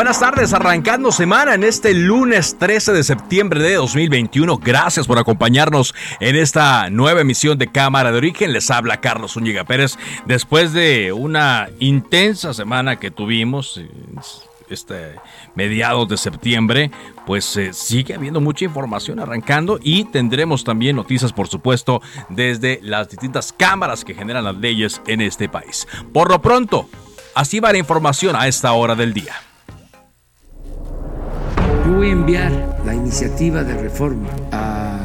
Buenas tardes, arrancando semana en este lunes 13 de septiembre de 2021. Gracias por acompañarnos en esta nueva emisión de Cámara de Origen. Les habla Carlos Zúñiga Pérez. Después de una intensa semana que tuvimos, eh, este mediados de septiembre, pues eh, sigue habiendo mucha información arrancando y tendremos también noticias, por supuesto, desde las distintas cámaras que generan las leyes en este país. Por lo pronto, así va la información a esta hora del día. Yo voy a enviar la iniciativa de reforma a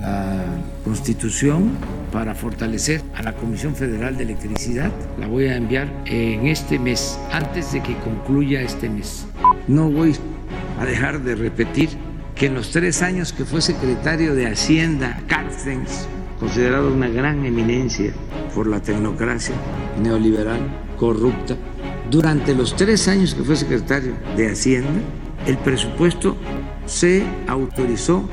la Constitución para fortalecer a la Comisión Federal de Electricidad. La voy a enviar en este mes, antes de que concluya este mes. No voy a dejar de repetir que en los tres años que fue secretario de Hacienda, Carstens, considerado una gran eminencia por la tecnocracia neoliberal, corrupta, durante los tres años que fue secretario de Hacienda, el presupuesto se autorizó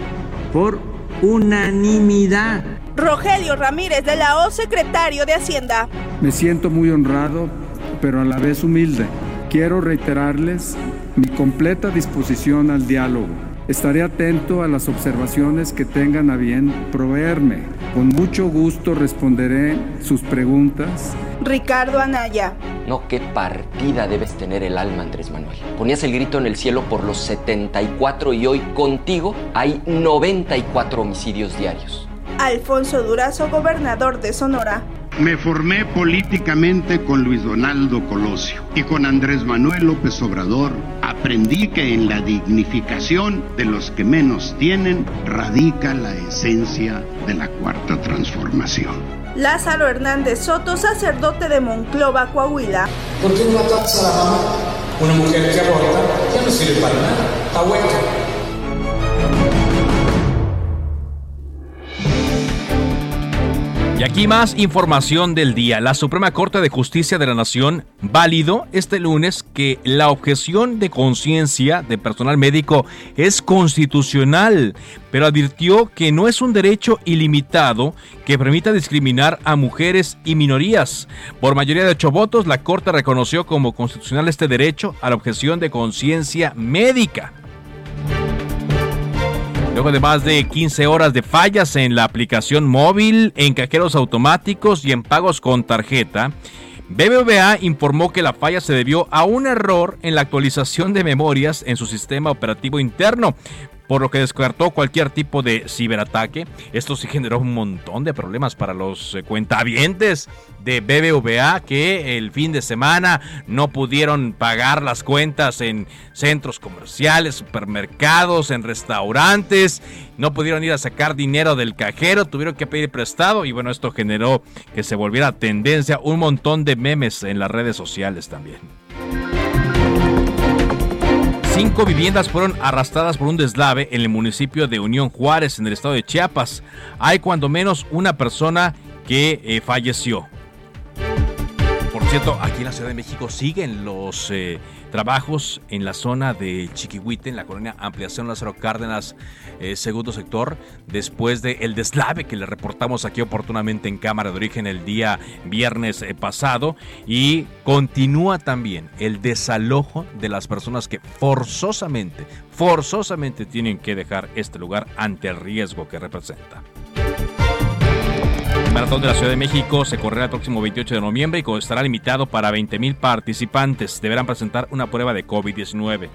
por unanimidad. Rogelio Ramírez de la O, secretario de Hacienda. Me siento muy honrado, pero a la vez humilde. Quiero reiterarles mi completa disposición al diálogo. Estaré atento a las observaciones que tengan a bien proveerme. Con mucho gusto responderé sus preguntas. Ricardo Anaya. No, qué partida debes tener el alma, Andrés Manuel. Ponías el grito en el cielo por los 74 y hoy contigo hay 94 homicidios diarios. Alfonso Durazo, gobernador de Sonora. Me formé políticamente con Luis Donaldo Colosio y con Andrés Manuel López Obrador. Aprendí que en la dignificación de los que menos tienen radica la esencia de la cuarta transformación. Lázaro Hernández Soto, sacerdote de Monclova, Coahuila. ¿Por qué no matas a la mamá? Una mujer que aborta ya no sirve para nada, está hueca. Y aquí más información del día. La Suprema Corte de Justicia de la Nación validó este lunes que la objeción de conciencia de personal médico es constitucional, pero advirtió que no es un derecho ilimitado que permita discriminar a mujeres y minorías. Por mayoría de ocho votos, la Corte reconoció como constitucional este derecho a la objeción de conciencia médica. Luego de más de 15 horas de fallas en la aplicación móvil, en cajeros automáticos y en pagos con tarjeta, BBVA informó que la falla se debió a un error en la actualización de memorias en su sistema operativo interno, por lo que descartó cualquier tipo de ciberataque. Esto sí generó un montón de problemas para los eh, cuentavientes de BBVA que el fin de semana no pudieron pagar las cuentas en centros comerciales, supermercados, en restaurantes, no pudieron ir a sacar dinero del cajero, tuvieron que pedir prestado y bueno, esto generó que se volviera tendencia un montón de memes en las redes sociales también. Cinco viviendas fueron arrastradas por un deslave en el municipio de Unión Juárez, en el estado de Chiapas. Hay cuando menos una persona que eh, falleció. Por cierto, aquí en la Ciudad de México siguen los eh, trabajos en la zona de Chiquihuite, en la colonia Ampliación Lázaro Cárdenas, eh, segundo sector, después del deslave que le reportamos aquí oportunamente en Cámara de Origen el día viernes eh, pasado. Y continúa también el desalojo de las personas que forzosamente, forzosamente tienen que dejar este lugar ante el riesgo que representa. El Maratón de la Ciudad de México se correrá el próximo 28 de noviembre y estará limitado para 20.000 participantes. Deberán presentar una prueba de COVID-19.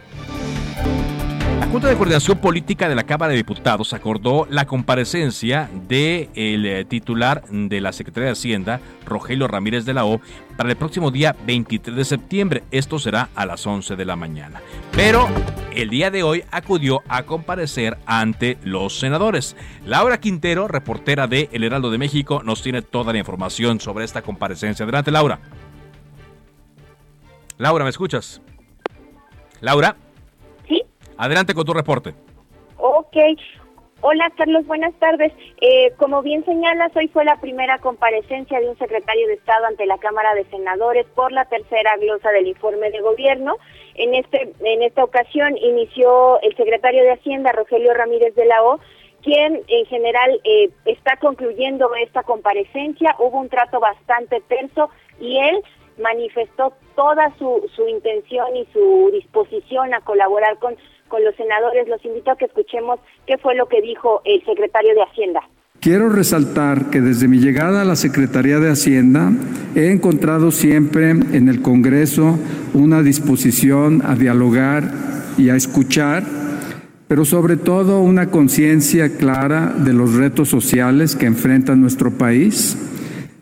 La Junta de Coordinación Política de la Cámara de Diputados acordó la comparecencia del eh, titular de la Secretaría de Hacienda, Rogelio Ramírez de la O, para el próximo día 23 de septiembre. Esto será a las 11 de la mañana. Pero el día de hoy acudió a comparecer ante los senadores. Laura Quintero, reportera de El Heraldo de México, nos tiene toda la información sobre esta comparecencia. Adelante, Laura. Laura, ¿me escuchas? Laura. Adelante con tu reporte. Ok. Hola Carlos, buenas tardes. Eh, como bien señalas, hoy fue la primera comparecencia de un secretario de Estado ante la Cámara de Senadores por la tercera glosa del informe de gobierno. En este en esta ocasión inició el secretario de Hacienda, Rogelio Ramírez de la O, quien en general eh, está concluyendo esta comparecencia. Hubo un trato bastante tenso y él manifestó toda su, su intención y su disposición a colaborar con con los senadores. Los invito a que escuchemos qué fue lo que dijo el secretario de Hacienda. Quiero resaltar que desde mi llegada a la Secretaría de Hacienda he encontrado siempre en el Congreso una disposición a dialogar y a escuchar, pero sobre todo una conciencia clara de los retos sociales que enfrenta nuestro país,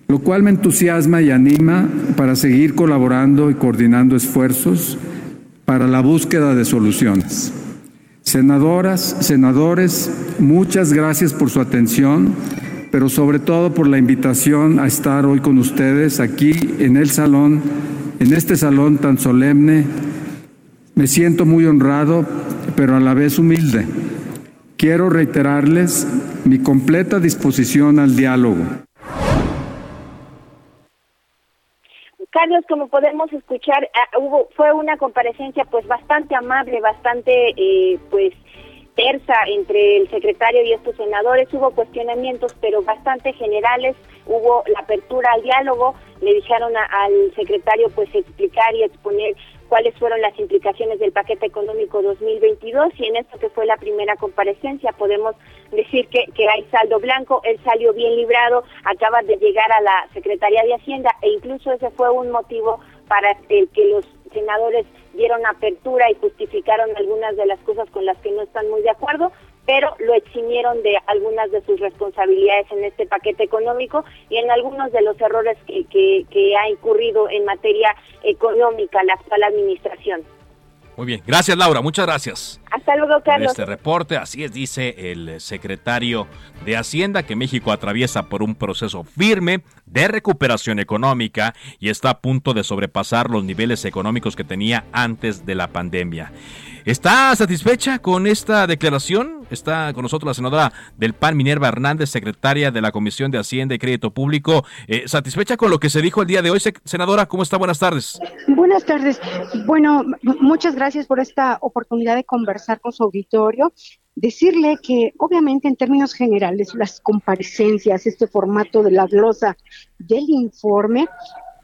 lo cual me entusiasma y anima para seguir colaborando y coordinando esfuerzos para la búsqueda de soluciones. Senadoras, senadores, muchas gracias por su atención, pero sobre todo por la invitación a estar hoy con ustedes aquí en el salón, en este salón tan solemne. Me siento muy honrado, pero a la vez humilde. Quiero reiterarles mi completa disposición al diálogo. Carlos, como podemos escuchar, ah, hubo fue una comparecencia pues bastante amable, bastante eh, pues tersa entre el secretario y estos senadores. Hubo cuestionamientos, pero bastante generales. Hubo la apertura al diálogo. Le dijeron al secretario pues explicar y exponer cuáles fueron las implicaciones del paquete económico 2022 y en esto que fue la primera comparecencia podemos decir que, que hay saldo blanco, él salió bien librado, acaba de llegar a la Secretaría de Hacienda e incluso ese fue un motivo para el que los senadores dieron apertura y justificaron algunas de las cosas con las que no están muy de acuerdo, pero lo eximieron de algunas de sus responsabilidades en este paquete económico y en algunos de los errores que, que, ha incurrido en materia económica la actual administración. Muy bien, gracias Laura, muchas gracias. Hasta luego, Carlos. este reporte, así es, dice el secretario de Hacienda, que México atraviesa por un proceso firme de recuperación económica y está a punto de sobrepasar los niveles económicos que tenía antes de la pandemia. ¿Está satisfecha con esta declaración? Está con nosotros la senadora del PAN, Minerva Hernández, secretaria de la Comisión de Hacienda y Crédito Público. Eh, ¿Satisfecha con lo que se dijo el día de hoy, senadora? ¿Cómo está? Buenas tardes. Buenas tardes. Bueno, muchas gracias por esta oportunidad de conversar con su auditorio decirle que obviamente en términos generales las comparecencias, este formato de la glosa del informe,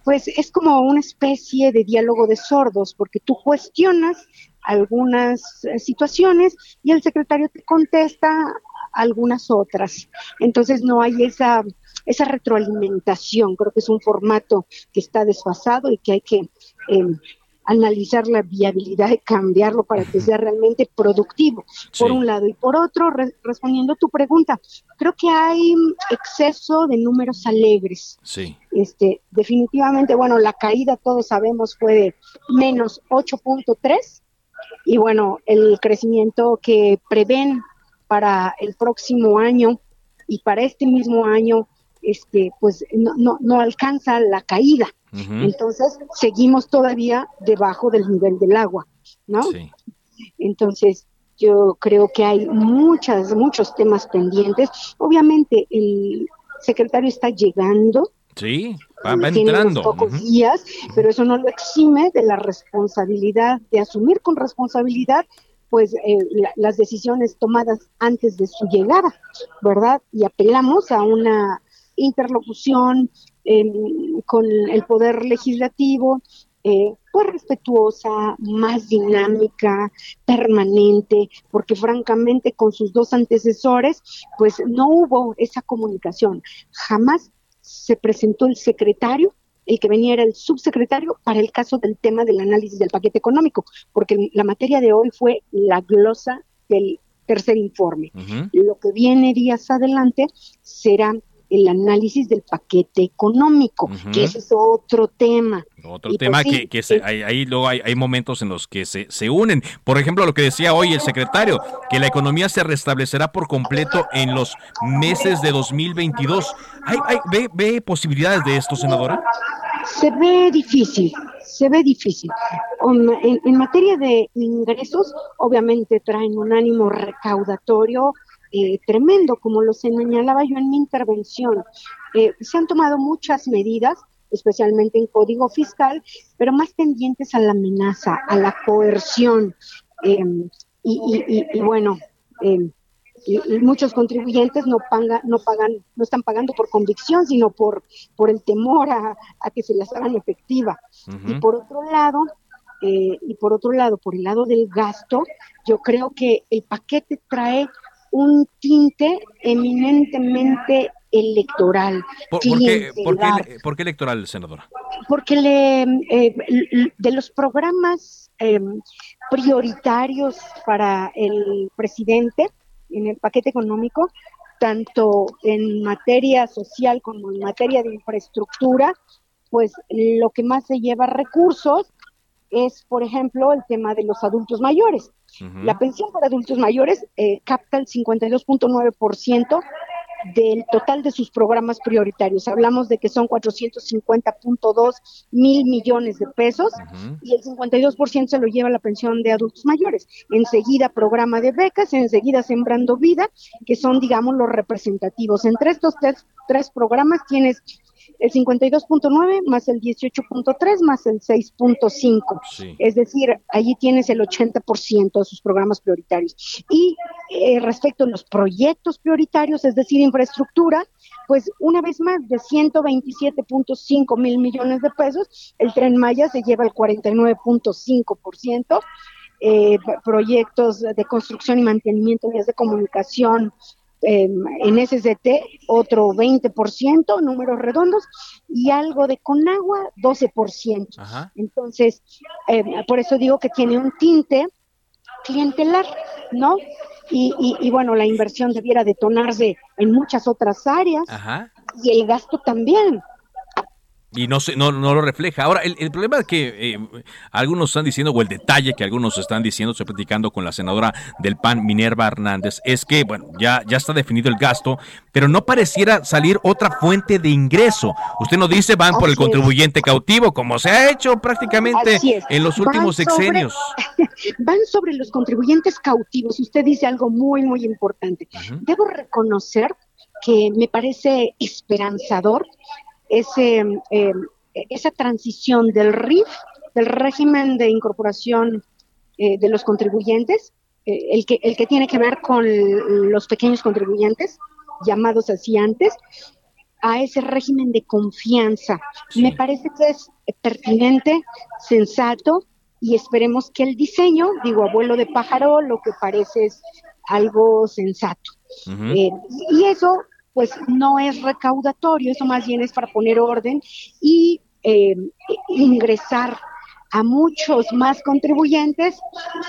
pues es como una especie de diálogo de sordos, porque tú cuestionas algunas eh, situaciones y el secretario te contesta algunas otras. Entonces no hay esa, esa retroalimentación. Creo que es un formato que está desfasado y que hay que em, analizar la viabilidad de cambiarlo para que sea realmente productivo, por un lado. Y por otro, respondiendo a tu pregunta, creo que hay exceso de números alegres. Sí. Este, definitivamente, bueno, la caída, todos sabemos, fue de menos 8.3 y bueno, el crecimiento que prevén para el próximo año y para este mismo año, este, pues no, no, no alcanza la caída. Entonces, seguimos todavía debajo del nivel del agua, ¿no? Entonces, yo creo que hay muchas, muchos temas pendientes. Obviamente, el secretario está llegando, Sí, va, entrando. pocos días, pero eso no lo exime de la responsabilidad, de asumir con responsabilidad pues eh, las decisiones tomadas antes de su llegada, ¿verdad? Y apelamos a una interlocución em, con el poder legislativo, eh, pues respetuosa, más dinámica, permanente, porque francamente con sus dos antecesores, pues no hubo esa comunicación. Jamás se presentó el secretario, el que venía era el subsecretario para el caso del tema del análisis del paquete económico, porque la materia de hoy fue la glosa del tercer informe. Lo que viene días adelante será el análisis del paquete económico, que ese es otro tema. Otro pues tema que, que se, hay, ahí luego hay, hay, momentos en los que se, se unen. Por ejemplo, lo que decía hoy el secretario, que la economía se restablecerá por completo en los meses de 2022. ¿Hay, hay, ve, ¿Ve posibilidades de esto, senadora? Se ve difícil, se ve difícil. En, en materia de ingresos, obviamente traen un ánimo recaudatorio eh, tremendo, como lo señalaba yo en mi intervención. Eh, se han tomado muchas medidas, especialmente en código fiscal, pero más tendientes a la amenaza, a la coerción. Em, y, bueno, em, muchos contribuyentes no pagan, no pagan, no están pagando por convicción, sino por, por el temor a, que se las hagan efectiva. Y por otro lado, eh, y por otro lado, por el lado del gasto, yo creo que el paquete trae un tinte eminentemente electoral. ¿Por, qué, electoral, senadora? Porque le, eh, de los programas em, prioritarios para el presidente en el paquete económico, tanto en materia social como en materia de infraestructura, pues lo que más se lleva recursos es, por ejemplo, el tema de los adultos mayores. La pensión para adultos mayores eh, capta el 52.9% del total de sus programas prioritarios. Hablamos de que son 450.2 mil millones de pesos y el 52% se lo lleva la pensión de adultos mayores. Enseguida programa de becas, enseguida Sembrando Vida, que son, digamos, los representativos. Entre estos tres, tres programas tienes el 52.9 más el 18.3 más el 6.5. Es decir, allí tienes el 80% de sus programas prioritarios. Y eh, respecto a los proyectos prioritarios, es decir, infraestructura, pues una vez más, de 127.5 mil millones de pesos, el tren Maya se lleva el 49.5%. Eh, proyectos de construcción y mantenimiento de vías de comunicación, en SST otro 20%, números redondos, y algo de Conagua, 12%. Entonces, eh, por eso digo que tiene un tinte clientelar, ¿no? Y, y, bueno, la inversión debiera detonarse en muchas otras áreas y el gasto también y no, se, no, no lo refleja. Ahora, el, el problema que eh, algunos están diciendo, o el detalle que algunos están diciendo, estoy platicando con la senadora del PAN, Minerva Hernández, es que, bueno, ya, ya está definido el gasto, pero no pareciera salir otra fuente de ingreso. Usted nos dice, van por el contribuyente cautivo, como se ha hecho prácticamente en los últimos sexenios. van sobre los contribuyentes cautivos. Usted dice algo muy, muy importante. Debo reconocer que me parece esperanzador ese, eh, esa transición del RIF, del régimen de incorporación eh, de los contribuyentes, eh, el, que, el que tiene que ver con los pequeños contribuyentes, llamados así antes, a ese régimen de confianza. Me parece que es pertinente, sensato, y esperemos que el diseño, digo, abuelo de pájaro, lo que parece es algo sensato. y eso pues no es recaudatorio, eso más bien es para poner orden y eh, ingresar a muchos más contribuyentes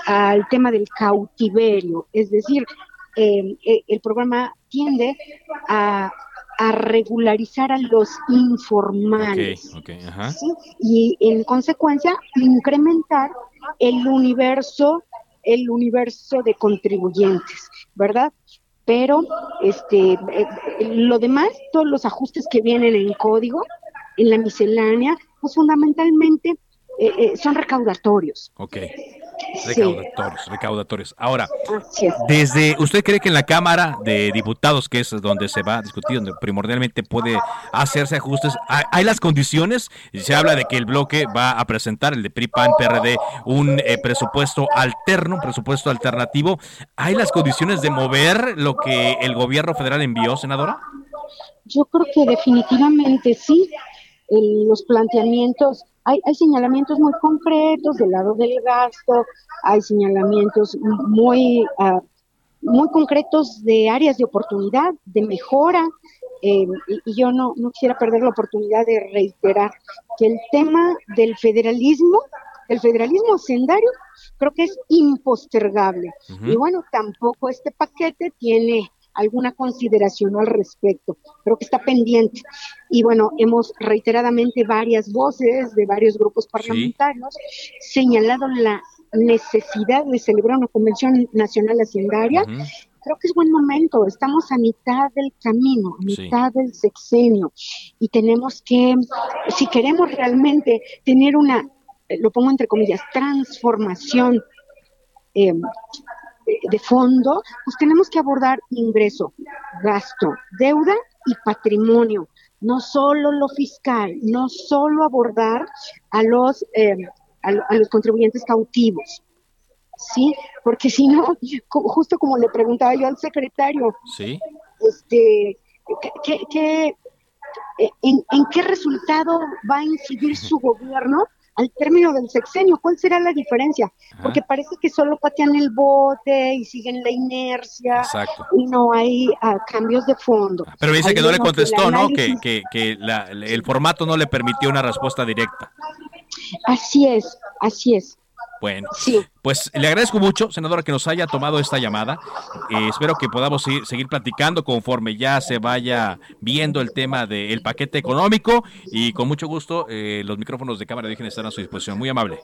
al tema del cautiverio. Es decir, eh, eh, el programa tiende a, regularizar a los informales y en consecuencia incrementar el universo el universo de contribuyentes, ¿verdad? Pero este eh, lo demás, todos los ajustes que vienen en código, en la miscelánea, pues fundamentalmente eh, eh, son recaudatorios. Recaudatorios, recaudatorios. Ahora, desde, ¿usted cree que en la Cámara de Diputados, que es donde se va a discutir, donde primordialmente puede hacerse ajustes, hay, las condiciones? Se habla de que el bloque va a presentar, el de PRI, PAN, PRD, un eh, presupuesto alterno, un presupuesto alternativo. ¿Hay las condiciones de mover lo que el gobierno federal envió, senadora? Yo creo que definitivamente sí. Los planteamientos hay, hay señalamientos muy concretos del lado del gasto, hay señalamientos muy, uh, muy concretos de áreas de oportunidad, de mejora, eh, y, yo no, no quisiera perder la oportunidad de reiterar que el tema del federalismo El federalismo hacendario creo que es impostergable. Y bueno, tampoco este paquete tiene alguna consideración al respecto. Creo que está pendiente. Y bueno, hemos reiteradamente varias voces de varios grupos parlamentarios señalado la necesidad de celebrar una convención nacional hacendaria. Creo que es buen momento, estamos a mitad del camino, a mitad del sexenio y tenemos que, si queremos realmente tener una, lo pongo entre comillas, transformación eh, de fondo, pues tenemos que abordar ingreso, gasto, deuda y patrimonio, no solo lo fiscal, no solo abordar a los, eh, a, los contribuyentes cautivos, ¿sí? Porque si no, justo como le preguntaba yo al secretario, ¿Sí? este, ¿qué, en, ¿en qué resultado va a incidir su gobierno al término del sexenio. ¿Cuál será la diferencia? Porque parece que solo patean el bote y siguen la inercia y no hay ah, cambios de fondo. Pero dice que no le contestó, ¿no? Que, que, que el formato no le permitió una respuesta directa. Así es, así es. Bueno, pues le agradezco mucho, senadora, que nos haya tomado esta llamada. Eh, espero que podamos seguir, platicando conforme ya se vaya viendo el tema del paquete económico y con mucho gusto eh, los micrófonos de Cámara de Origen están a su disposición. Muy amable.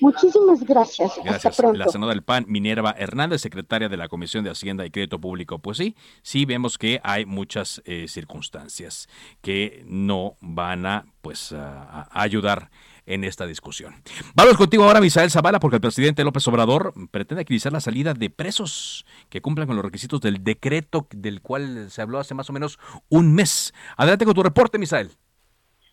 Muchísimas gracias. Gracias. La senadora del PAN, Minerva Hernández, secretaria de la Comisión de Hacienda y Crédito Público. Pues sí, sí vemos que hay muchas eh, circunstancias que no van a pues a ayudar en esta discusión. Vamos contigo ahora, Misael Zavala, porque el presidente López Obrador pretende agilizar la salida de presos que cumplan con los requisitos del decreto del cual se habló hace más o menos un mes. Adelante con tu reporte, Misael.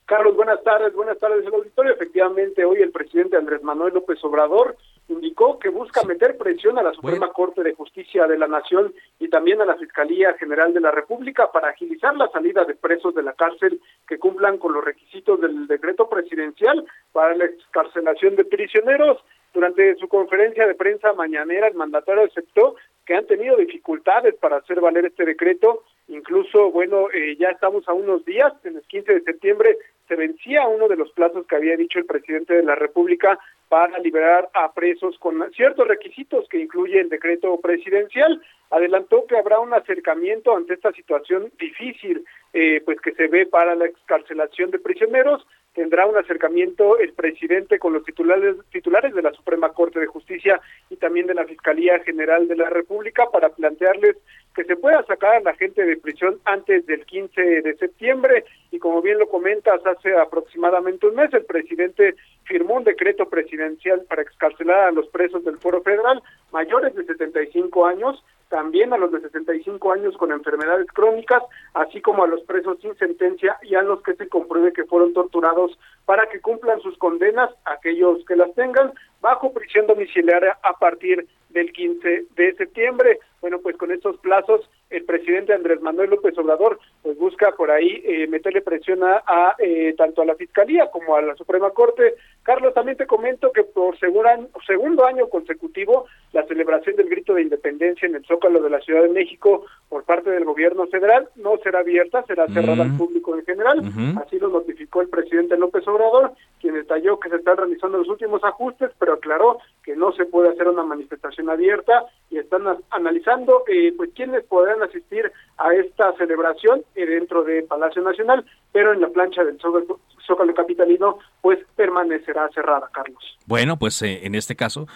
Carlos, buenas tardes, buenas tardes el auditorio. Efectivamente, hoy el presidente Andrés Manuel López Obrador indicó que busca meter presión a la Suprema Corte de Justicia de la Nación y también a la Fiscalía General de la República para agilizar la salida de presos de la cárcel que cumplan con los requisitos del decreto presidencial para la excarcelación de prisioneros. Durante su conferencia de prensa mañanera, el mandatario aceptó que han tenido dificultades para hacer valer este decreto. Incluso, bueno, eh, ya estamos a unos días, en el 15 de septiembre se vencía uno de los plazos que había dicho el presidente de la República para liberar a presos con ciertos requisitos que incluye el decreto presidencial. Adelantó que habrá un acercamiento ante esta situación difícil, eh, pues que se ve para la excarcelación de prisioneros. Tendrá un acercamiento el presidente con los titulares, titulares de la Suprema Corte de Justicia y también de la Fiscalía General de la República para plantearles que se pueda sacar a la gente de prisión antes del 15 de septiembre. Y como bien lo comentas hace aproximadamente un mes el presidente firmó un decreto presidencial para excarcelar a los presos del Foro Federal mayores de 75 años también a los de 65 años con enfermedades crónicas, así como a los presos sin sentencia y a los que se compruebe que fueron torturados para que cumplan sus condenas, aquellos que las tengan, bajo prisión domiciliaria a partir del 15 de septiembre. Bueno, pues con estos plazos el presidente Andrés Manuel López Obrador pues busca por ahí eh, meterle presión a, eh, tanto a la Fiscalía como a la Suprema Corte. Carlos, también te comento que por segundo año consecutivo la celebración del grito de independencia en el Zócalo de la Ciudad de México por parte del gobierno federal no será abierta, será cerrada al público en general. Así lo notificó el presidente López Obrador, quien detalló que se están realizando los últimos ajustes, pero aclaró que no se puede hacer una manifestación abierta y están analizando eh, pues quiénes podrán asistir a esta celebración eh, dentro de Palacio Nacional, pero en la plancha del Zócalo, Capitalino pues permanecerá cerrada, Carlos. Bueno, pues eh, en este caso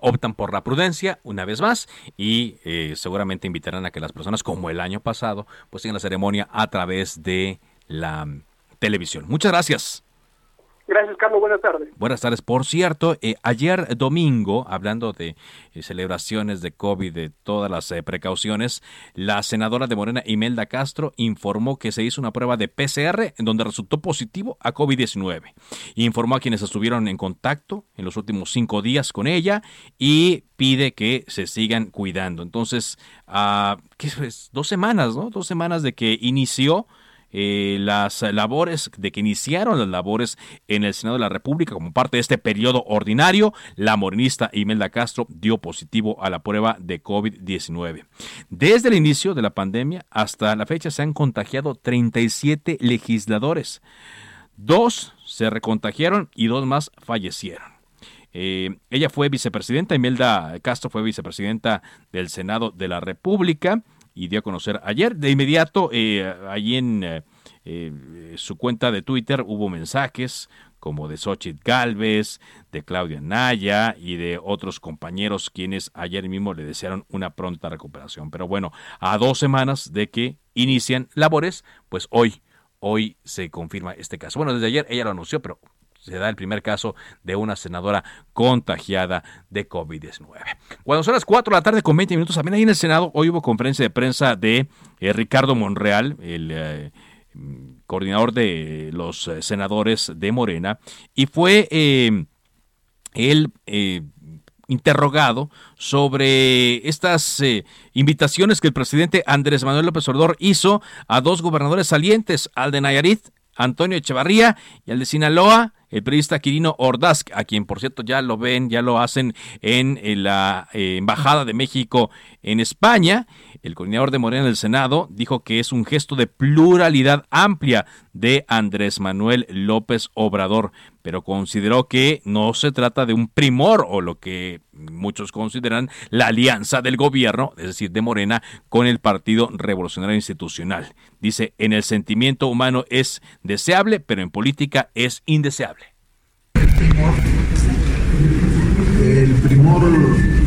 optan por la prudencia una vez más y eh, seguramente invitarán a que las personas como el año pasado pues sigan la ceremonia a través de la televisión. Muchas gracias. Gracias, Carlos. Buenas tardes. Buenas tardes. Por cierto, eh, ayer domingo, hablando de eh, celebraciones de COVID, de todas las eh, precauciones, la senadora de Morena, Imelda Castro, informó que se hizo una prueba de PCR en donde resultó positivo a COVID-19. Informó a quienes estuvieron en contacto en los últimos cinco días con ella y pide que se sigan cuidando. Entonces, uh, ¿qué es? Dos semanas, ¿no? Dos semanas de que inició eh, las labores, de que iniciaron las labores en el Senado de la República como parte de este periodo ordinario, la morenista Imelda Castro dio positivo a la prueba de COVID-19. Desde el inicio de la pandemia hasta la fecha se han contagiado 37 legisladores. Dos se recontagiaron y dos más fallecieron. ella fue vicepresidenta, Imelda Castro fue vicepresidenta del Senado de la República y dio a conocer ayer. De inmediato, allí en su cuenta de Twitter hubo mensajes, como de Xochitl Galvez, de Claudia Naya y de otros compañeros quienes ayer mismo le desearon una pronta recuperación. Pero bueno, a dos semanas de que inician labores, pues hoy, hoy se confirma este caso. Bueno, desde ayer ella lo anunció, pero se da el primer caso de una senadora contagiada de COVID-19. Cuando son las 4 de la tarde con 20 minutos, también ahí en el Senado, hoy hubo conferencia de prensa de eh, Ricardo Monreal, el... Eh, coordinador de los eh, senadores de Morena, y fue eh, interrogado sobre estas invitaciones que el presidente Andrés Manuel López Obrador hizo a dos gobernadores salientes, al de Nayarit, Antonio Echevarría, y al de Sinaloa, el periodista Quirino Ordaz, a quien por cierto ya lo ven, ya lo hacen en, la Embajada de México en España. El coordinador de Morena del Senado dijo que es un gesto de pluralidad amplia de Andrés Manuel López Obrador, pero consideró que no se trata de un primor o lo que muchos consideran la alianza del gobierno, es decir, de Morena, con el Partido Revolucionario Institucional. Dice, en el sentimiento humano es deseable, pero en política es indeseable. El primor, el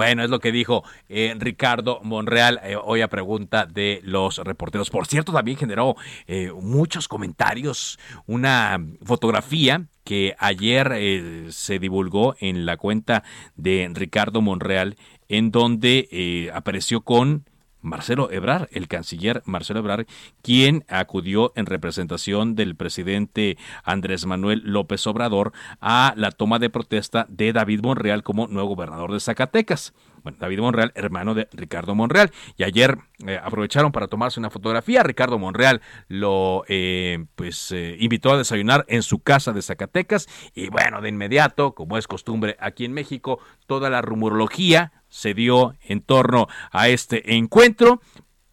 Bueno, es lo que dijo eh, Ricardo Monreal eh, hoy a pregunta de los reporteros. Por cierto, también generó eh, muchos comentarios, una fotografía que ayer se divulgó en la cuenta de Ricardo Monreal, en donde apareció con Marcelo Ebrard, el canciller Marcelo Ebrard, quien acudió en representación del presidente Andrés Manuel López Obrador a la toma de protesta de David Monreal como nuevo gobernador de Zacatecas. Bueno, David Monreal, hermano de Ricardo Monreal. Y ayer eh, aprovecharon para tomarse una fotografía. Ricardo Monreal lo eh, pues eh, invitó a desayunar en su casa de Zacatecas. Y bueno, de inmediato, como es costumbre aquí en México, toda la rumorología se dio en torno a este encuentro,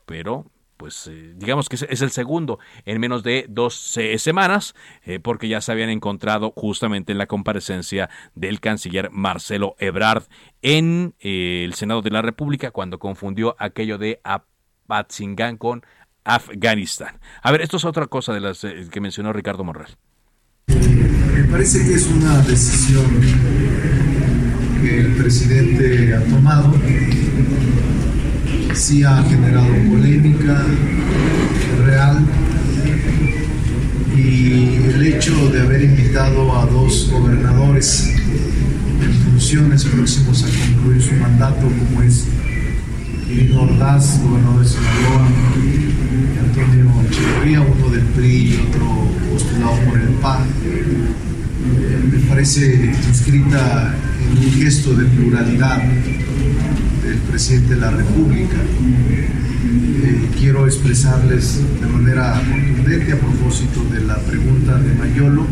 pero pues eh, digamos que es, el segundo en menos de dos semanas, eh, porque ya se habían encontrado justamente en la comparecencia del canciller Marcelo Ebrard en eh, el Senado de la República cuando confundió aquello de Apatzingán con Afganistán. A ver, esto es otra cosa de las que mencionó Ricardo Morrell. Me parece que es una decisión que el presidente ha tomado. Sí ha generado polémica real y el hecho de haber invitado a dos gobernadores en funciones próximos a concluir su mandato, como es Lino Ordaz, gobernador de Sinaloa, Antonio Echeverría, uno del PRI y otro postulado por el PAN, me parece inscrita un gesto de pluralidad del presidente de la República. Eh, quiero expresarles de manera contundente a propósito de la pregunta de Mayolo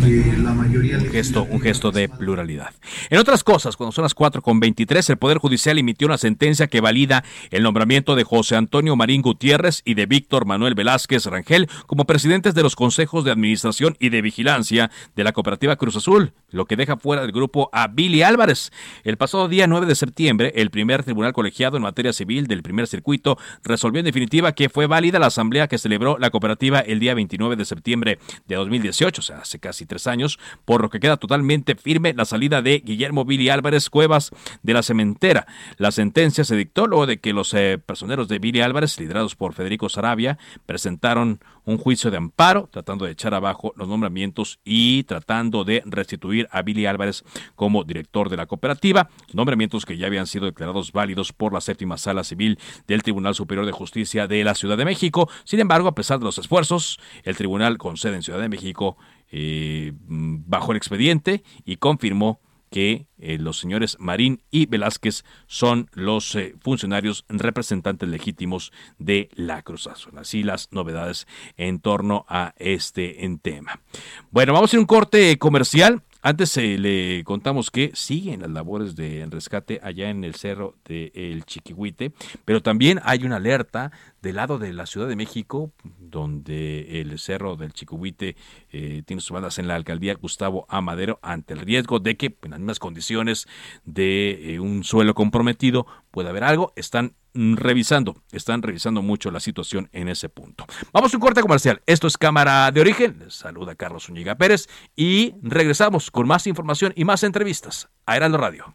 la mayoría un gesto, un gesto de pluralidad. En otras cosas, cuando son las 4 con 23, el Poder Judicial emitió una sentencia que valida el nombramiento de José Antonio Marín Gutiérrez y de Víctor Manuel Velázquez Rangel como presidentes de los consejos de administración y de vigilancia de la cooperativa Cruz Azul, lo que deja fuera del grupo a Billy Álvarez. El pasado día 9 de septiembre, el primer tribunal colegiado en materia civil del primer circuito resolvió en definitiva que fue válida la asamblea que celebró la cooperativa el día 29 de septiembre de 2018, o sea, hace casi tres años, por lo que queda totalmente firme la salida de Guillermo Billy Álvarez Cuevas de la cementera. La sentencia se dictó luego de que los eh, personeros de Billy Álvarez, liderados por Federico Sarabia, presentaron un juicio de amparo tratando de echar abajo los nombramientos y tratando de restituir a Billy Álvarez como director de la cooperativa, nombramientos que ya habían sido declarados válidos por la séptima sala civil del Tribunal Superior de Justicia de la Ciudad de México. Sin embargo, a pesar de los esfuerzos, el tribunal con sede en Ciudad de México eh, bajo el expediente y confirmó que eh, los señores Marín y Velázquez son los eh, funcionarios representantes legítimos de la Cruz Azul. Así las novedades en torno a este tema. Bueno, vamos a a un corte comercial. Antes eh, le contamos que siguen las labores de rescate allá en el cerro del El Chiquihuite, pero también hay una alerta del lado de la Ciudad de México, donde el cerro del Chiquihuite eh, tiene sus bandas en la alcaldía Gustavo Amadero, ante el riesgo de que en las mismas condiciones de eh, un suelo comprometido pueda haber algo. Están Mm, revisando, están revisando mucho la situación en ese punto. Vamos a un corte comercial. Esto es Cámara de Origen. saluda Carlos Zúñiga Pérez y regresamos con más información y más entrevistas a Heraldo Radio.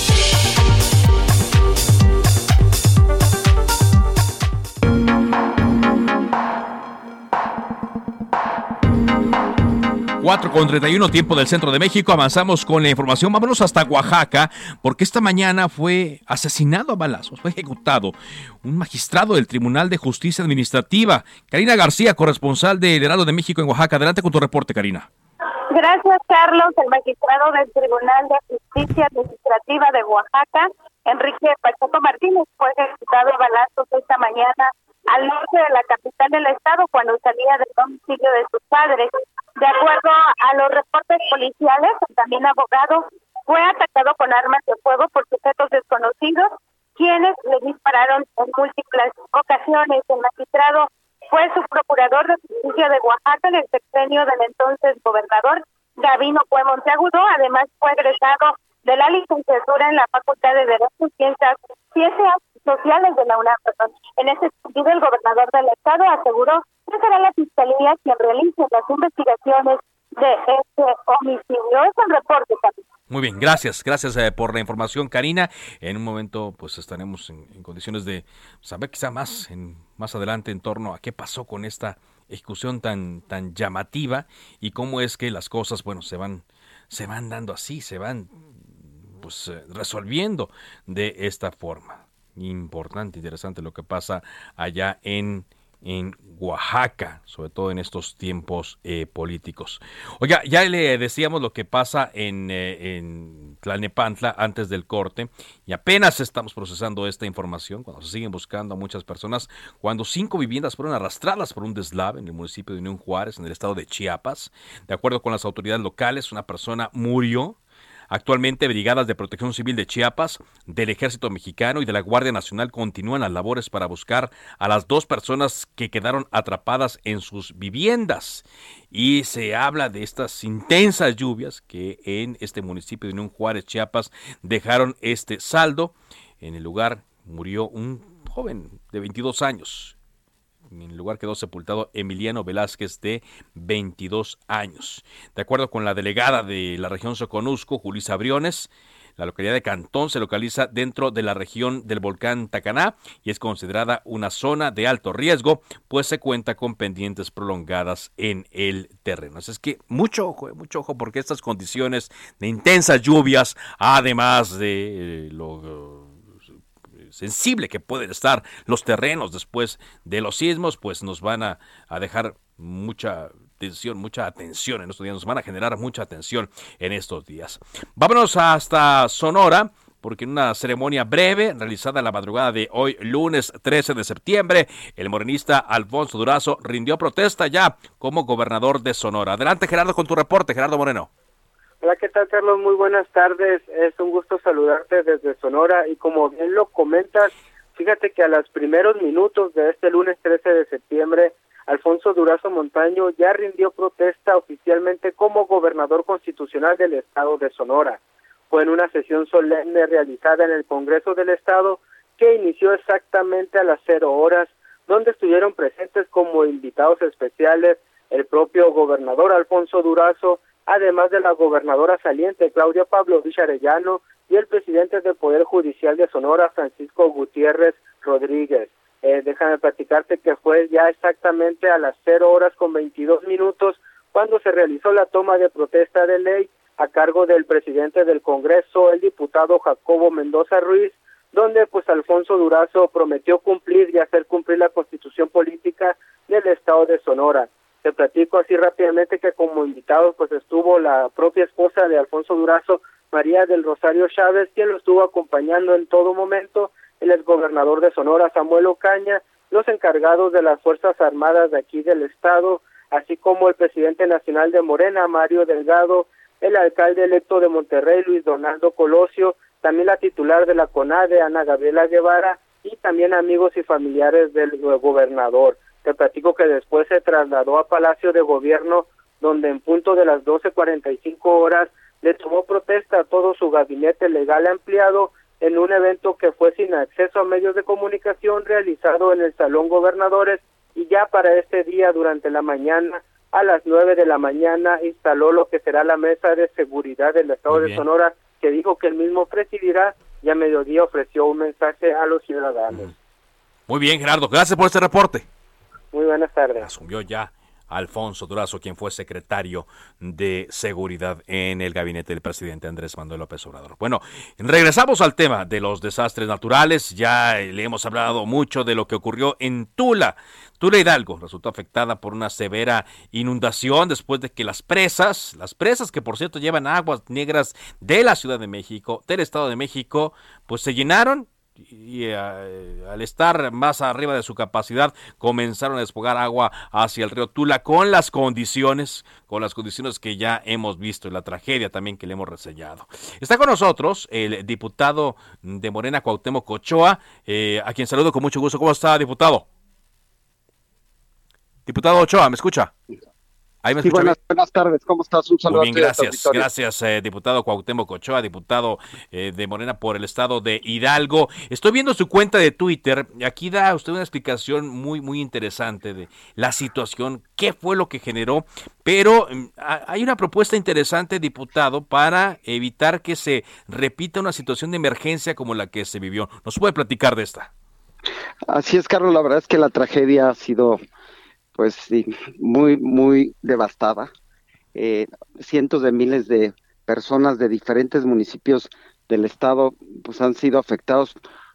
4 con 31 tiempo del centro de México. Avanzamos con la información. Vámonos hasta Oaxaca, porque esta mañana fue asesinado a balazos, fue ejecutado un magistrado del Tribunal de Justicia Administrativa. Karina García, corresponsal del Heraldo de México en Oaxaca. Adelante con tu reporte, Karina. Gracias, Carlos. El magistrado del Tribunal de Justicia Administrativa de Oaxaca, Enrique Pacheco Martínez, fue ejecutado a balazos esta mañana al norte de la capital del estado cuando salía del domicilio de sus padres. De acuerdo a los reportes policiales, también abogado fue atacado con armas de fuego por sujetos desconocidos, quienes le dispararon en múltiples ocasiones. El magistrado fue su procurador de justicia de Oaxaca en el sexenio del entonces gobernador Gavino Cue Monteagudo. Además, fue egresado de la licenciatura en la Facultad de Derecho y Ciencias, Sociales de la UNAM. En ese sentido, el gobernador del estado aseguró que será la Fiscalía quien realice las investigaciones de este homicidio. Es el reporte, Muy bien, gracias, gracias eh, por la información, Karina. En un momento, pues estaremos en, condiciones de saber quizá más, en, más adelante en torno a qué pasó con esta ejecución tan, tan llamativa y cómo es que las cosas, bueno, se van, se van dando así, se van, pues eh, resolviendo de esta forma importante, interesante lo que pasa allá en, en Oaxaca, sobre todo en estos tiempos eh, políticos. Oiga, ya le decíamos lo que pasa en, eh, en Tlalnepantla antes del corte y apenas estamos procesando esta información cuando se siguen buscando a muchas personas, cuando cinco viviendas fueron arrastradas por un deslave en el municipio de Unión Juárez, en el estado de Chiapas. De acuerdo con las autoridades locales, una persona murió Actualmente, brigadas de protección civil de Chiapas, del Ejército Mexicano y de la Guardia Nacional continúan las labores para buscar a las dos personas que quedaron atrapadas en sus viviendas. Y se habla de estas intensas lluvias que en este municipio de Unión Juárez, Chiapas, dejaron este saldo. En el lugar murió un joven de 22 años en lugar quedó sepultado Emiliano Velázquez de 22 años. De acuerdo con la delegada de la región Soconusco, Julisa Briones, la localidad de Cantón se localiza dentro de la región del volcán Tacaná y es considerada una zona de alto riesgo, pues se cuenta con pendientes prolongadas en el terreno. Así es que mucho ojo, mucho ojo, porque estas condiciones de intensas lluvias, además de eh, lo sensible que pueden estar los terrenos después de los sismos, pues nos van a, dejar mucha atención, mucha atención en estos días, nos van a generar mucha atención en estos días. Vámonos hasta Sonora porque en una ceremonia breve realizada en la madrugada de hoy, lunes 13 de septiembre, el morenista Alfonso Durazo rindió protesta ya como gobernador de Sonora. Adelante Gerardo con tu reporte, Gerardo Moreno. Hola, ¿qué tal, Carlos? Muy buenas tardes. Es un gusto saludarte desde Sonora y como bien lo comentas, fíjate que a los primeros minutos de este lunes 13 de septiembre, Alfonso Durazo Montaño ya rindió protesta oficialmente como gobernador constitucional del estado de Sonora. Fue en una sesión solemne realizada en el Congreso del Estado que inició exactamente a las cero horas, donde estuvieron presentes como invitados especiales el propio gobernador Alfonso Durazo, además de la gobernadora saliente Claudia Pablo Villarellano y el presidente del Poder Judicial de Sonora, Francisco Gutiérrez Rodríguez. Eh, déjame platicarte que fue ya exactamente a las 0 horas con 22 minutos cuando se realizó la toma de protesta de ley a cargo del presidente del Congreso, el diputado Jacobo Mendoza Ruiz, donde pues Alfonso Durazo prometió cumplir y hacer cumplir la constitución política del estado de Sonora. Te platico así rápidamente que como invitado pues estuvo la propia esposa de Alfonso Durazo, María del Rosario Chávez, quien lo estuvo acompañando en todo momento, el exgobernador de Sonora, Samuel Ocaña, los encargados de las Fuerzas Armadas de aquí del estado, así como el presidente nacional de Morena, Mario Delgado, el alcalde electo de Monterrey, Luis Donaldo Colosio, también la titular de la CONADE, Ana Gabriela Guevara, y también amigos y familiares del gobernador. Te platico que después se trasladó a Palacio de Gobierno, donde en punto de las 12.45 horas le tomó protesta a todo su gabinete legal ampliado en un evento que fue sin acceso a medios de comunicación realizado en el Salón Gobernadores y ya para este día durante la mañana a las nueve de la mañana instaló lo que será la mesa de seguridad del estado de Sonora que dijo que el mismo presidirá y a mediodía ofreció un mensaje a los ciudadanos. Muy bien, Gerardo, gracias por este reporte. Muy buenas tardes. Asumió ya Alfonso Durazo, quien fue secretario de Seguridad en el gabinete del presidente Andrés Manuel López Obrador. Bueno, regresamos al tema de los desastres naturales. Ya le hemos hablado mucho de lo que ocurrió en Tula. Tula Hidalgo resultó afectada por una severa inundación después de que las presas, las presas que por cierto llevan aguas negras de la Ciudad de México, del Estado de México, pues se llenaron y eh, al estar más arriba de su capacidad comenzaron a desfogar agua hacia el río Tula con las condiciones con las condiciones que ya hemos visto y la tragedia también que le hemos reseñado. Está con nosotros el diputado de Morena Cuauhtémoc Cochoa, eh, a quien saludo con mucho gusto. ¿Cómo está, diputado? Diputado Ochoa, ¿me escucha? Buenas, tardes, ¿cómo estás? Un saludo. Muy bien, gracias. Gracias, eh, diputado Cuauhtémoc Cochoa, diputado eh, de Morena por el estado de Hidalgo. Estoy viendo su cuenta de Twitter. Aquí da usted una explicación muy, muy interesante de la situación, qué fue lo que generó. Pero mm, hay una propuesta interesante, diputado, para evitar que se repita una situación de emergencia como la que se vivió. ¿Nos puede platicar de esta? Así es, Carlos. La verdad es que la tragedia ha sido pues sí, muy, muy devastada. Eh, cientos de miles de personas de diferentes municipios del estado pues han sido afectados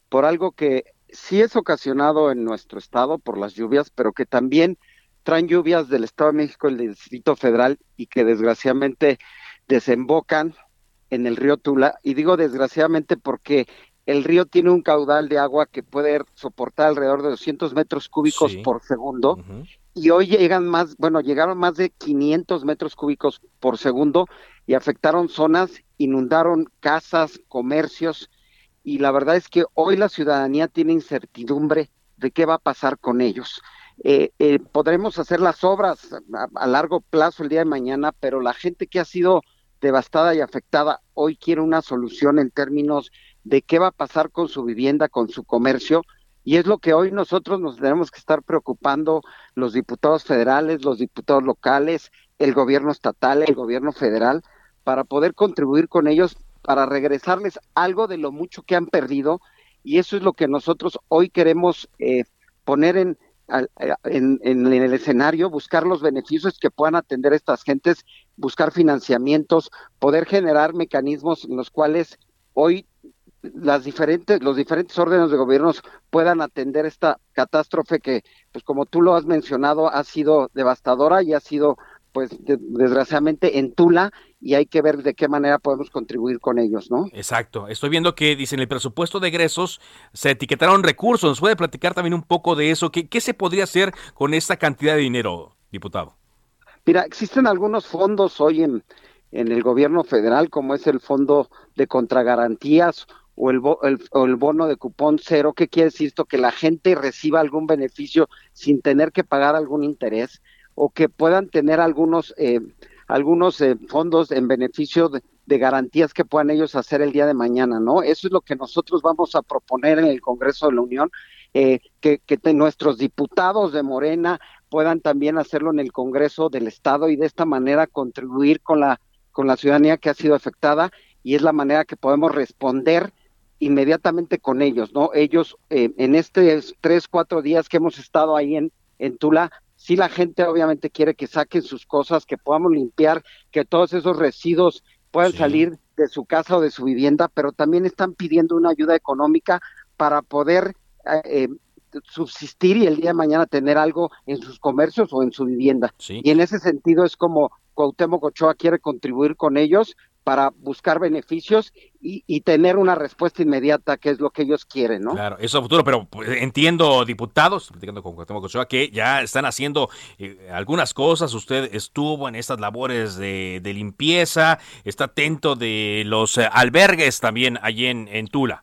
por algo que sí es ocasionado en nuestro estado por las lluvias, pero que también traen lluvias del Estado de México y del Distrito Federal y que desgraciadamente desembocan en el río Tula. Y digo desgraciadamente porque el río tiene un caudal de agua que puede soportar alrededor de 200 metros cúbicos por segundo y hoy llegan más, bueno, llegaron más de 500 metros cúbicos por segundo y afectaron zonas, inundaron casas, comercios y la verdad es que hoy la ciudadanía tiene incertidumbre de qué va a pasar con ellos. Eh, eh, podremos hacer las obras a, largo plazo el día de mañana, pero la gente que ha sido devastada y afectada hoy quiere una solución en términos de qué va a pasar con su vivienda, con su comercio, y es lo que hoy nosotros nos tenemos que estar preocupando los diputados federales, los diputados locales, el gobierno estatal, el gobierno federal, para poder contribuir con ellos, para regresarles algo de lo mucho que han perdido. Y eso es lo que nosotros hoy queremos eh, poner en, en, en, el escenario, buscar los beneficios que puedan atender estas gentes, buscar financiamientos, poder generar mecanismos en los cuales hoy las diferentes, los diferentes órdenes de gobiernos puedan atender esta catástrofe que, pues como tú lo has mencionado, ha sido devastadora y ha sido, pues desgraciadamente, en Tula y hay que ver de qué manera podemos contribuir con ellos, ¿no? Exacto. Estoy viendo que, dicen, el presupuesto de egresos se etiquetaron recursos. ¿Nos puede platicar también un poco de eso? ¿Qué, qué se podría hacer con esta cantidad de dinero, diputado? Mira, existen algunos fondos hoy en, en el gobierno federal, como es el Fondo de Contragarantías o el, el bono de cupón cero. ¿Qué quiere decir esto? Que la gente reciba algún beneficio sin tener que pagar algún interés o que puedan tener algunos, eh, algunos eh, fondos en beneficio de, garantías que puedan ellos hacer el día de mañana, ¿no? Eso es lo que nosotros vamos a proponer en el Congreso de la Unión, eh, que, que nuestros diputados de Morena puedan también hacerlo en el Congreso del Estado y de esta manera contribuir con la con la ciudadanía que ha sido afectada y es la manera que podemos responder inmediatamente con ellos, ¿no? Ellos eh, en estos tres, cuatro días que hemos estado ahí en, en Tula, sí la gente obviamente quiere que saquen sus cosas, que podamos limpiar, que todos esos residuos puedan salir de su casa o de su vivienda, pero también están pidiendo una ayuda económica para poder eh, eh, subsistir y el día de mañana tener algo en sus comercios o en su vivienda. Y en ese sentido es como Cuauhtémoc Ochoa quiere contribuir con ellos para buscar beneficios y, tener una respuesta inmediata, que es lo que ellos quieren, ¿no? Claro, eso futuro, pero pues, entiendo, diputados, platicando con Cuauhtémoc Ochoa, que ya están haciendo eh, algunas cosas. Usted estuvo en estas labores de, limpieza, está atento de los eh, albergues también allí en, en Tula.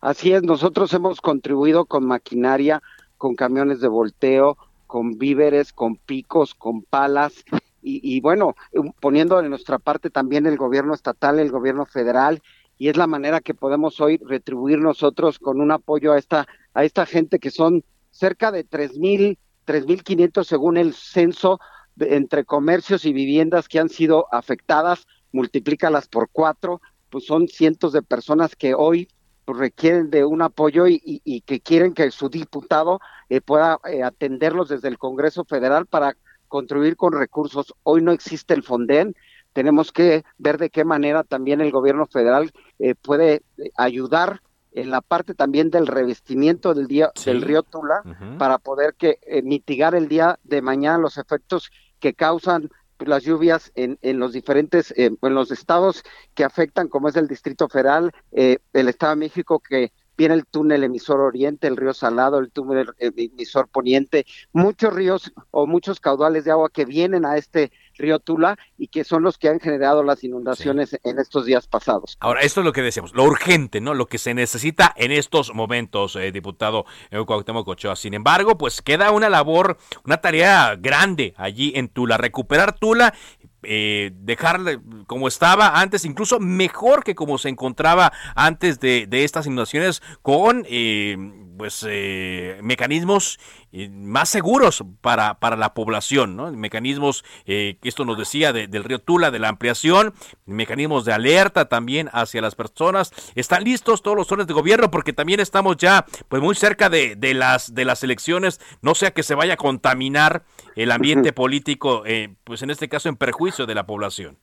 Así es, nosotros hemos contribuido con maquinaria, con camiones de volteo, con víveres, con picos, con palas y, bueno, poniendo de nuestra parte también el gobierno estatal, el gobierno federal, y es la manera que podemos hoy retribuir nosotros con un apoyo a esta, a esta gente que son cerca de tres mil, tres mil quinientos según el censo entre comercios y viviendas que han sido afectadas, multiplícalas por cuatro, pues son cientos de personas que hoy pues, requieren de un apoyo y, que quieren que su diputado eh, pueda eh, atenderlos desde el Congreso Federal para contribuir con recursos. Hoy no existe el Fonden. Tenemos que ver de qué manera también el gobierno federal eh, puede eh, ayudar en la parte también del revestimiento del día del río Tula para poder que eh, mitigar el día de mañana los efectos que causan las lluvias en, en los diferentes en los estados que afectan como es el Distrito Federal, el Estado de México que viene el túnel emisor oriente, el río Salado, el túnel emisor poniente, muchos ríos o muchos caudales de agua que vienen a este río Tula y que son los que han generado las inundaciones en estos días pasados. Ahora, esto es lo que decíamos, lo urgente, ¿no? Lo que se necesita en estos momentos, eh, diputado Cuauhtémoc Ochoa. Sin embargo, pues queda una labor, una tarea grande allí en Tula, recuperar Tula eh, dejarle como estaba antes, incluso mejor que como se encontraba antes de, estas inundaciones, con eh, pues eh, mecanismos más seguros para, para la población, ¿no? Mecanismos, que esto nos decía del río Tula, de la ampliación, mecanismos de alerta también hacia las personas. Están listos todos los zonas de gobierno porque también estamos ya pues muy cerca de, de las de las elecciones, no sea que se vaya a contaminar el ambiente político, pues en este caso en perjuicio de la población.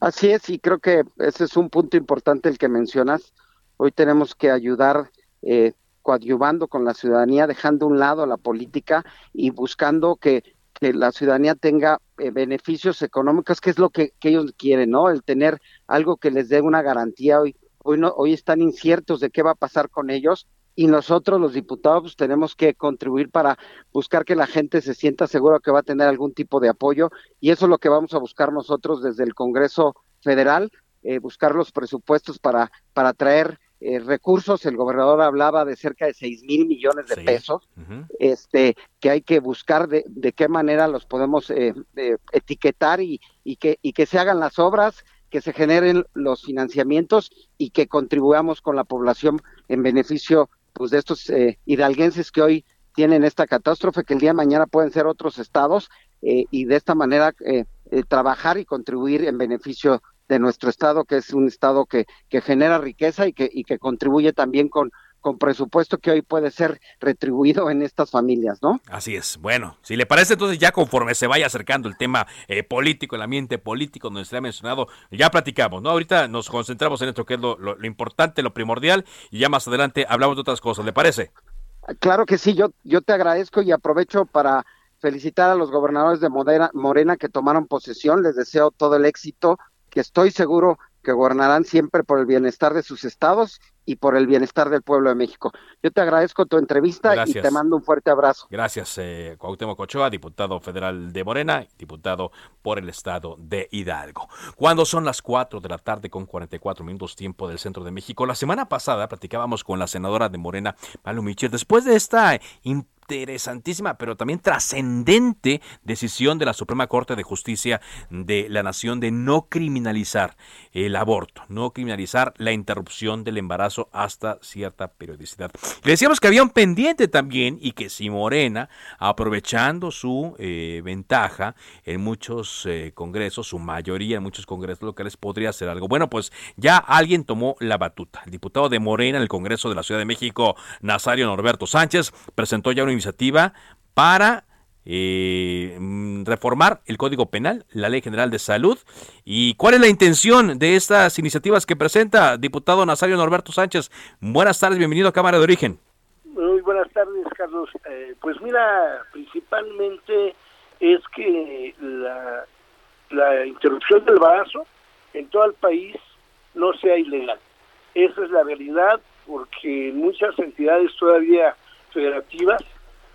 Así es, y creo que ese es un punto importante el que mencionas. Hoy tenemos que ayudar eh, coadyuvando con la ciudadanía, dejando a un lado la política y buscando que, la ciudadanía tenga eh, beneficios económicos, que es lo que, ellos quieren, ¿no? El tener algo que les dé una garantía. Hoy, hoy, no, hoy están inciertos de qué va a pasar con ellos y nosotros los diputados pues, tenemos que contribuir para buscar que la gente se sienta segura que va a tener algún tipo de apoyo y eso es lo que vamos a buscar nosotros desde el Congreso Federal, eh, buscar los presupuestos para, para traer eh, recursos, el gobernador hablaba de cerca de 6 mil millones de pesos, este, que hay que buscar de, de qué manera los podemos eh, etiquetar y, y, que, y que se hagan las obras, que se generen los financiamientos y que contribuyamos con la población en beneficio pues de estos eh, hidalguenses que hoy tienen esta catástrofe, que el día de mañana pueden ser otros estados y de esta manera trabajar y contribuir en beneficio de nuestro estado, que es un estado que, que genera riqueza y que, y que contribuye también con, con presupuesto que hoy puede ser retribuido en estas familias, ¿no? Así es. Bueno, si le parece, entonces ya conforme se vaya acercando el tema eh, político, el ambiente político donde se ha mencionado, ya platicamos, ¿no? Ahorita nos concentramos en esto que es lo, lo, importante, lo primordial, y ya más adelante hablamos de otras cosas, ¿le parece? Claro que sí, yo, yo te agradezco y aprovecho para felicitar a los gobernadores de Morena que tomaron posesión, les deseo todo el éxito que estoy seguro que gobernarán siempre por el bienestar de sus estados y por el bienestar del pueblo de México. Yo te agradezco tu entrevista y te mando un fuerte abrazo. Gracias, eh, Cuauhtémoc Ochoa, diputado federal de Morena, diputado por el estado de Hidalgo. Cuando son las 4 de la tarde con 44 minutos tiempo del centro de México, la semana pasada platicábamos con la senadora de Morena, Malu Michel, después de esta interesantísima, pero también trascendente decisión de la Suprema Corte de Justicia de la Nación de no criminalizar el aborto, no criminalizar la interrupción del embarazo hasta cierta periodicidad. Le decíamos que había un pendiente también y que si Morena, aprovechando su eh, ventaja en muchos eh, congresos, su mayoría en muchos congresos locales, podría hacer algo. Bueno, pues ya alguien tomó la batuta. El diputado de Morena en el Congreso de la Ciudad de México, Nazario Norberto Sánchez, presentó ya una iniciativa para eh, reformar el Código Penal, la Ley General de Salud. ¿Y cuál es la intención de estas iniciativas que presenta diputado Nazario Norberto Sánchez? Buenas tardes, bienvenido a Cámara de Origen. Muy buenas tardes, Carlos. Eh, pues mira, principalmente es que la, la interrupción del embarazo en todo el país no sea ilegal. Esa es la realidad porque muchas entidades todavía federativas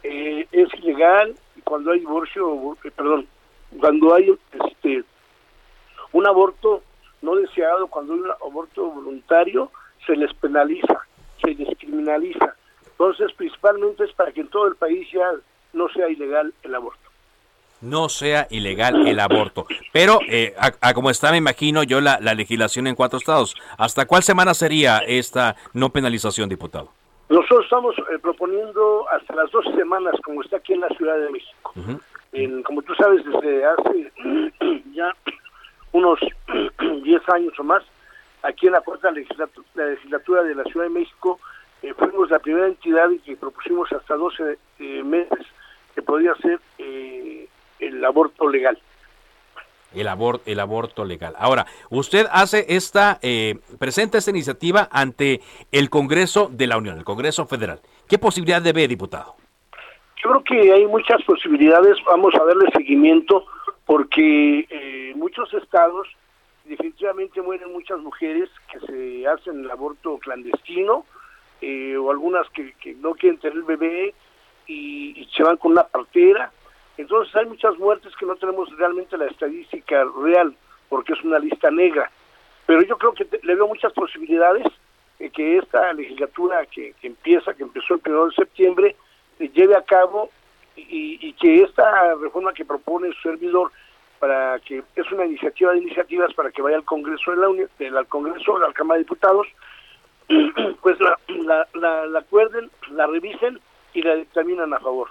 eh, es ilegal cuando hay divorcio, eh, perdón, cuando hay este un aborto no deseado, cuando hay un aborto voluntario, se les penaliza, se les criminaliza. Entonces, principalmente es para que en todo el país ya no sea ilegal el aborto no sea ilegal el aborto. Pero, eh, a, como está, me imagino yo, la, legislación en cuatro estados. ¿Hasta cuál semana sería esta no penalización, diputado? Nosotros estamos eh, proponiendo hasta las dos semanas, como está aquí en la Ciudad de México. como tú sabes, desde hace ya unos 10 años o más, aquí en la cuarta legislatura, la legislatura de la Ciudad de México, eh, fuimos la primera entidad que propusimos hasta 12 meses que podía ser el aborto legal. El, aborto el aborto legal. Ahora, usted hace esta, eh, presenta esta iniciativa ante el Congreso de la Unión, el Congreso Federal. ¿Qué posibilidad debe, diputado? Yo creo que hay muchas posibilidades, vamos a darle seguimiento, porque eh, muchos estados definitivamente mueren muchas mujeres que se hacen el aborto clandestino, eh, o algunas que, no quieren tener bebé y, y se van con una partera entonces hay muchas muertes que no tenemos realmente la estadística real, porque es una lista negra. Pero yo creo que le veo muchas posibilidades de que esta legislatura que, empieza, que empezó el 1 de septiembre, se lleve a cabo y, que esta reforma que propone su servidor para que es una iniciativa de iniciativas para que vaya al Congreso de la Unión, al Congreso, a la Cámara de Diputados, pues la acuerden, la revisen y la dictaminan a favor.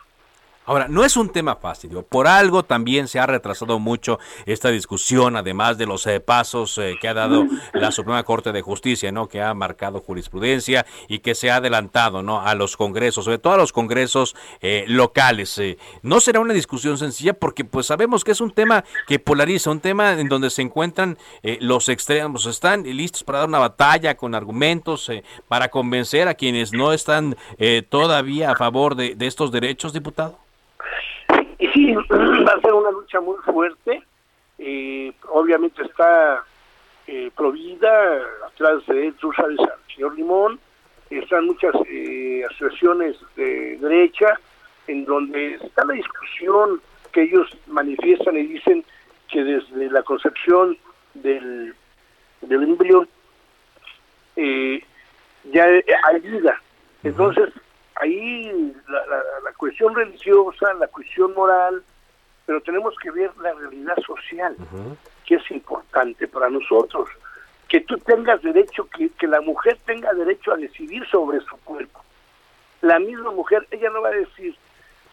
Ahora, no es un tema fácil, por algo también se ha retrasado mucho esta discusión, además de los eh, pasos eh, que ha dado la Suprema Corte de Justicia, ¿no? que ha marcado jurisprudencia y que se ha adelantado ¿no? a los congresos, sobre todo a los congresos eh, locales. no será una discusión sencilla porque pues sabemos que es un tema que polariza, un tema en donde se encuentran los extremos, están listos para dar una batalla con argumentos, para convencer a quienes no están todavía a favor de, de estos derechos, diputado. Y sí, va a ser una lucha muy fuerte. Eh, obviamente está eh, provida atrás de él, tú sabes, al señor Limón. Están muchas eh, asociaciones de derecha en donde está la discusión que ellos manifiestan y dicen que desde la concepción del, del embrión eh, ya hay vida. Entonces, ahí la, la, cuestión religiosa, la cuestión moral, pero tenemos que ver la realidad social, que es importante para nosotros. Que tú tengas derecho, que, que la mujer tenga derecho a decidir sobre su cuerpo. La misma mujer, ella no va a decir,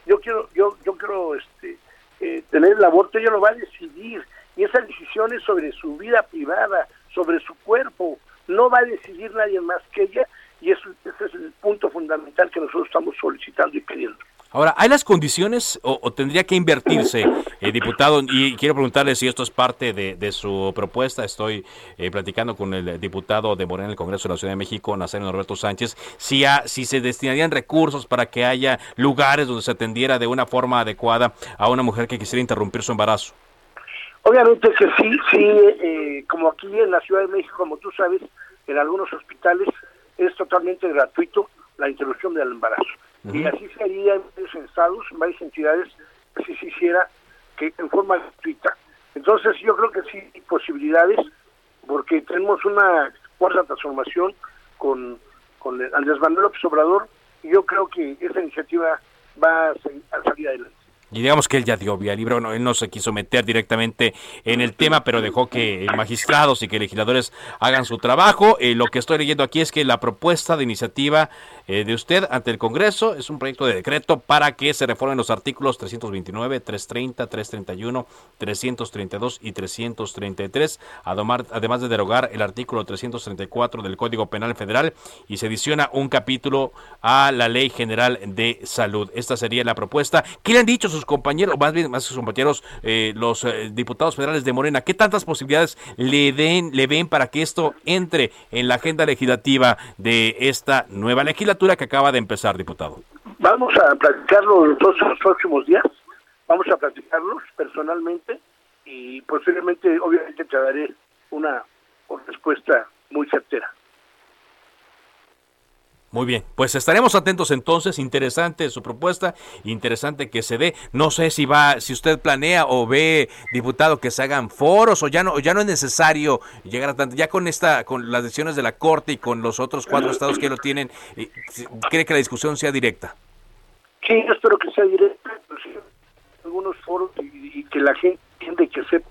yo quiero, yo, yo quiero este, eh, tener el aborto, ella lo va a decidir. Y esa decisión es sobre su vida privada, sobre su cuerpo. No va a decidir nadie más que ella y eso, ese es el punto fundamental que nosotros estamos solicitando y pidiendo. Ahora, ¿hay las condiciones o, tendría que invertirse, eh, diputado? Y quiero preguntarle si esto es parte de, su propuesta. Estoy eh, platicando con el diputado de Morena en el Congreso de la Ciudad de México, Nazario Norberto Sánchez, si, si se destinarían recursos para que haya lugares donde se atendiera de una forma adecuada a una mujer que quisiera interrumpir su embarazo. Obviamente que sí, sí, eh, como aquí en la Ciudad de México, como tú sabes, en algunos hospitales es totalmente gratuito la interrupción del embarazo. Y así sería en varios estados, en varias entidades, si se hiciera que en forma gratuita. Entonces yo creo que sí hay posibilidades, porque tenemos una cuarta transformación con, con Andrés Manuel López Obrador, y yo creo que esta iniciativa va a, salir adelante. Y digamos que él ya dio vía libre, él no se quiso meter directamente en el tema, pero dejó que magistrados y que legisladores hagan su trabajo. Eh, lo que estoy leyendo aquí es que la propuesta de iniciativa eh, de usted ante el Congreso. Es un proyecto de decreto para que se reformen los artículos 329, 330, 331, 332 y 333, además de derogar el artículo 334 del Código Penal Federal y se adiciona un capítulo a la Ley General de Salud. Esta sería la propuesta. ¿Qué le han dicho sus compañeros, más bien más sus compañeros, eh, los eh, diputados federales de Morena? ¿Qué tantas posibilidades le, den, le ven para que esto entre en la agenda legislativa de esta nueva legislatura? que acaba de empezar, diputado? Vamos a platicarlo los próximos días, vamos a platicarlos personalmente y posiblemente, obviamente, te daré una respuesta muy certera. Muy bien, pues estaremos atentos entonces. Interesante su propuesta, interesante que se dé. No sé si va, si usted planea o ve, diputado, que se hagan foros o ya no, ya no es necesario llegar a tanto. Ya con esta, con las decisiones de la corte y con los otros cuatro estados que lo tienen, eh, ¿cree que la discusión sea directa? Sí, yo espero que sea directa. Algunos foros y, que la gente entiende que sepa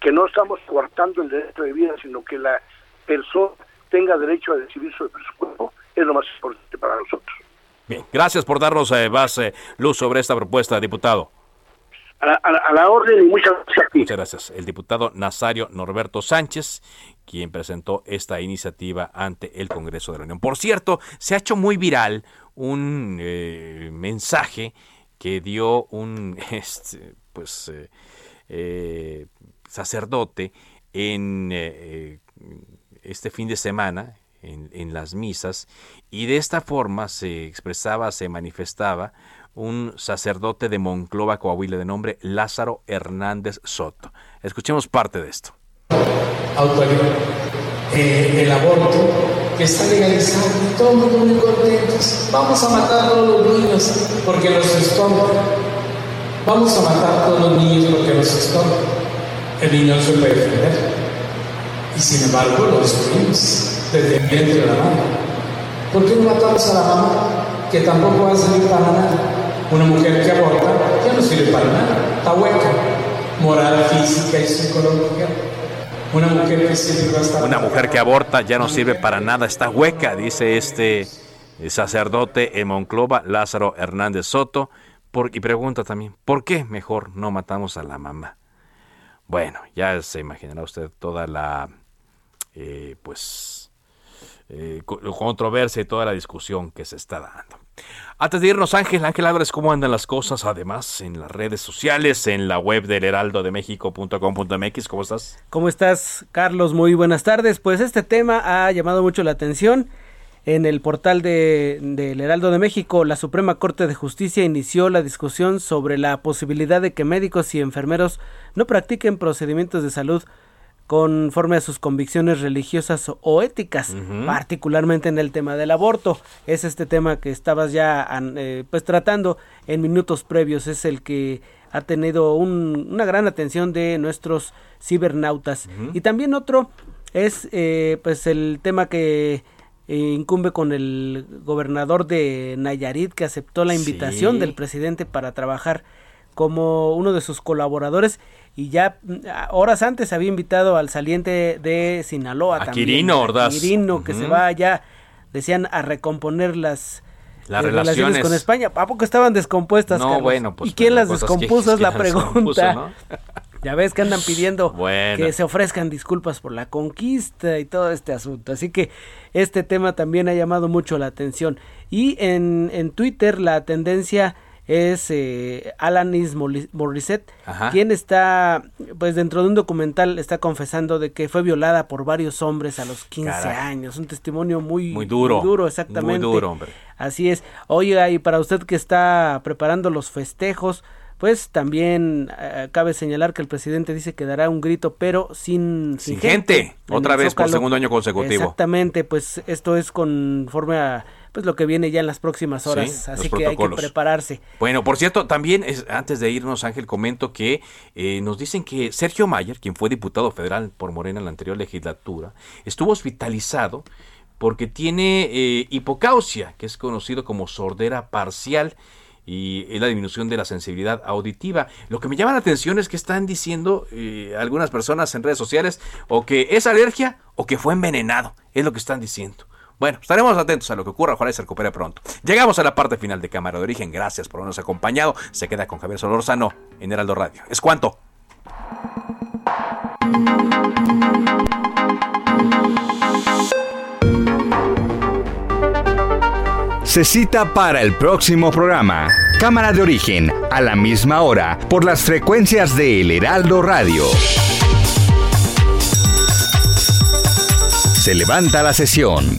que no estamos coartando el derecho de vida, sino que la persona tenga derecho a decidir sobre su cuerpo es lo más importante para nosotros. Bien, gracias por darnos eh, más luz sobre esta propuesta, diputado. A la, orden y muchas gracias. Muchas gracias. El diputado Nazario Norberto Sánchez, quien presentó esta iniciativa ante el Congreso de la Unión. Por cierto, se ha hecho muy viral un eh, mensaje que dio un este, pues eh, sacerdote en este fin de semana en, las misas y de esta forma se expresaba, se manifestaba un sacerdote de Monclova, Coahuila, de nombre Lázaro Hernández Soto. Escuchemos parte de esto. Eh, el aborto que está legalizado, todo el mundo muy contentos. Vamos a matar a todos los niños porque los estorban. Vamos a matar a todos los niños porque los estorban. El niño se puede defender. Y sin embargo lo destruimos vientre de la madre. ¿Por qué no matamos a la mamá que tampoco va a servir para nada? Una mujer que aborta ya no sirve para nada, está hueca, moral, física y psicológica. Una mujer que siempre va a estar... Una mujer que aborta ya no sirve para nada, está hueca, dice este sacerdote en Monclova, Lázaro Hernández Soto, y pregunta también, ¿por qué mejor no matamos a la mamá? Bueno, ya se imaginará usted toda la, eh, pues, eh, controversia y toda la discusión que se está dando. Antes de irnos, Ángel, Ángel Álvarez, ¿cómo andan las cosas? Además, en las redes sociales, en la web del heraldodemexico.com.mx, ¿cómo estás? ¿Cómo estás, Carlos? Muy buenas tardes. Pues este tema ha llamado mucho la atención. En el portal del de, Heraldo de México, la Suprema Corte de Justicia inició la discusión sobre la posibilidad de que médicos y enfermeros no practiquen procedimientos de salud conforme a sus convicciones religiosas o éticas, particularmente en el tema del aborto. Es este tema que estabas ya eh, pues tratando en minutos previos, es el que ha tenido una gran atención de nuestros cibernautas. Y también otro es eh, pues el tema que eh, incumbe con el gobernador de Nayarit que aceptó la invitación del presidente para trabajar como uno de sus colaboradores y ya mm, horas antes había invitado al saliente de Sinaloa a también, Quirino Ordaz. Quirino que se va allá decían a recomponer las las relaciones. con España. ¿A poco estaban descompuestas? No, bueno, pues. ¿Y quién las descompuso? es la pregunta. ya ves que andan pidiendo que se ofrezcan disculpas por la conquista y todo este asunto. Así que este tema también ha llamado mucho la atención. Y en, en Twitter la tendencia es eh, Alanis Morissette, quien está, pues dentro de un documental, está confesando de que fue violada por varios hombres a los 15 años. Un testimonio muy, muy duro. duro, exactamente. Muy duro, hombre. Así es. Oiga, y para usted que está preparando los festejos, pues también eh, cabe señalar que el presidente dice que dará un grito, pero sin, sin, gente. Otra vez por segundo año consecutivo. Exactamente, pues esto es conforme a pues lo que viene ya en las próximas horas. Así que hay que prepararse. Bueno, por cierto, también es, antes de irnos, Ángel, comento que eh, nos dicen que Sergio Mayer, quien fue diputado federal por Morena en la anterior legislatura, estuvo hospitalizado porque tiene eh, hipocausia, que es conocido como sordera parcial y la disminución de la sensibilidad auditiva. Lo que me llama la atención es que están diciendo eh, algunas personas en redes sociales o que es alergia o que fue envenenado. Es lo que están diciendo. Bueno, estaremos atentos a lo que ocurra, ojalá se recupere pronto. Llegamos a la parte final de Cámara de Origen, gracias por habernos acompañado. Se queda con Javier Solorzano en Heraldo Radio. ¿Es cuánto? Se cita para el próximo programa. Cámara de origen, a la misma hora, por las frecuencias de El Heraldo Radio. Se levanta la sesión.